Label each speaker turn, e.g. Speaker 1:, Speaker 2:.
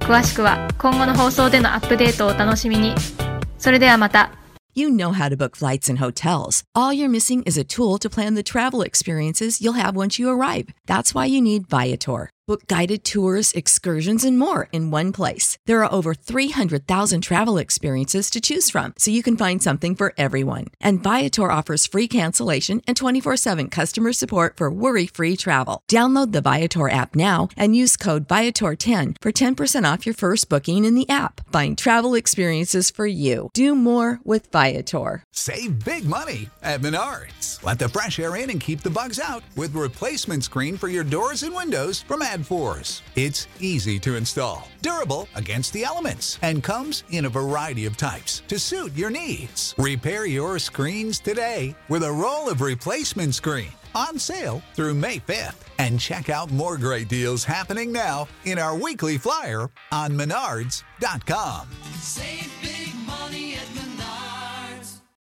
Speaker 1: 詳しくは今後の放送でのアップデートをお楽しみに。それではまた。
Speaker 2: You know how to book flights and hotels. All you're missing is a tool to plan the travel experiences you'll have once you arrive. That's why you need Viator. Book guided tours, excursions, and more in one place. There are over 300,000 travel experiences to choose from, so you can find something for everyone. And Viator offers free cancellation and 24 7 customer support for worry free travel. Download the Viator app now and use code Viator10 for 10% off your first booking in the app. Find travel experiences for you. Do more with Viator.
Speaker 3: Save big money at Menards. Let the fresh air in and keep the bugs out with replacement screen for your doors and windows from ADFORS. It's easy to install, durable against the elements, and comes in a variety of types to suit your needs. Repair your screens today with a roll of replacement screen on sale through May 5th. And check out more great deals happening now in our weekly flyer on menards.com.
Speaker 4: Save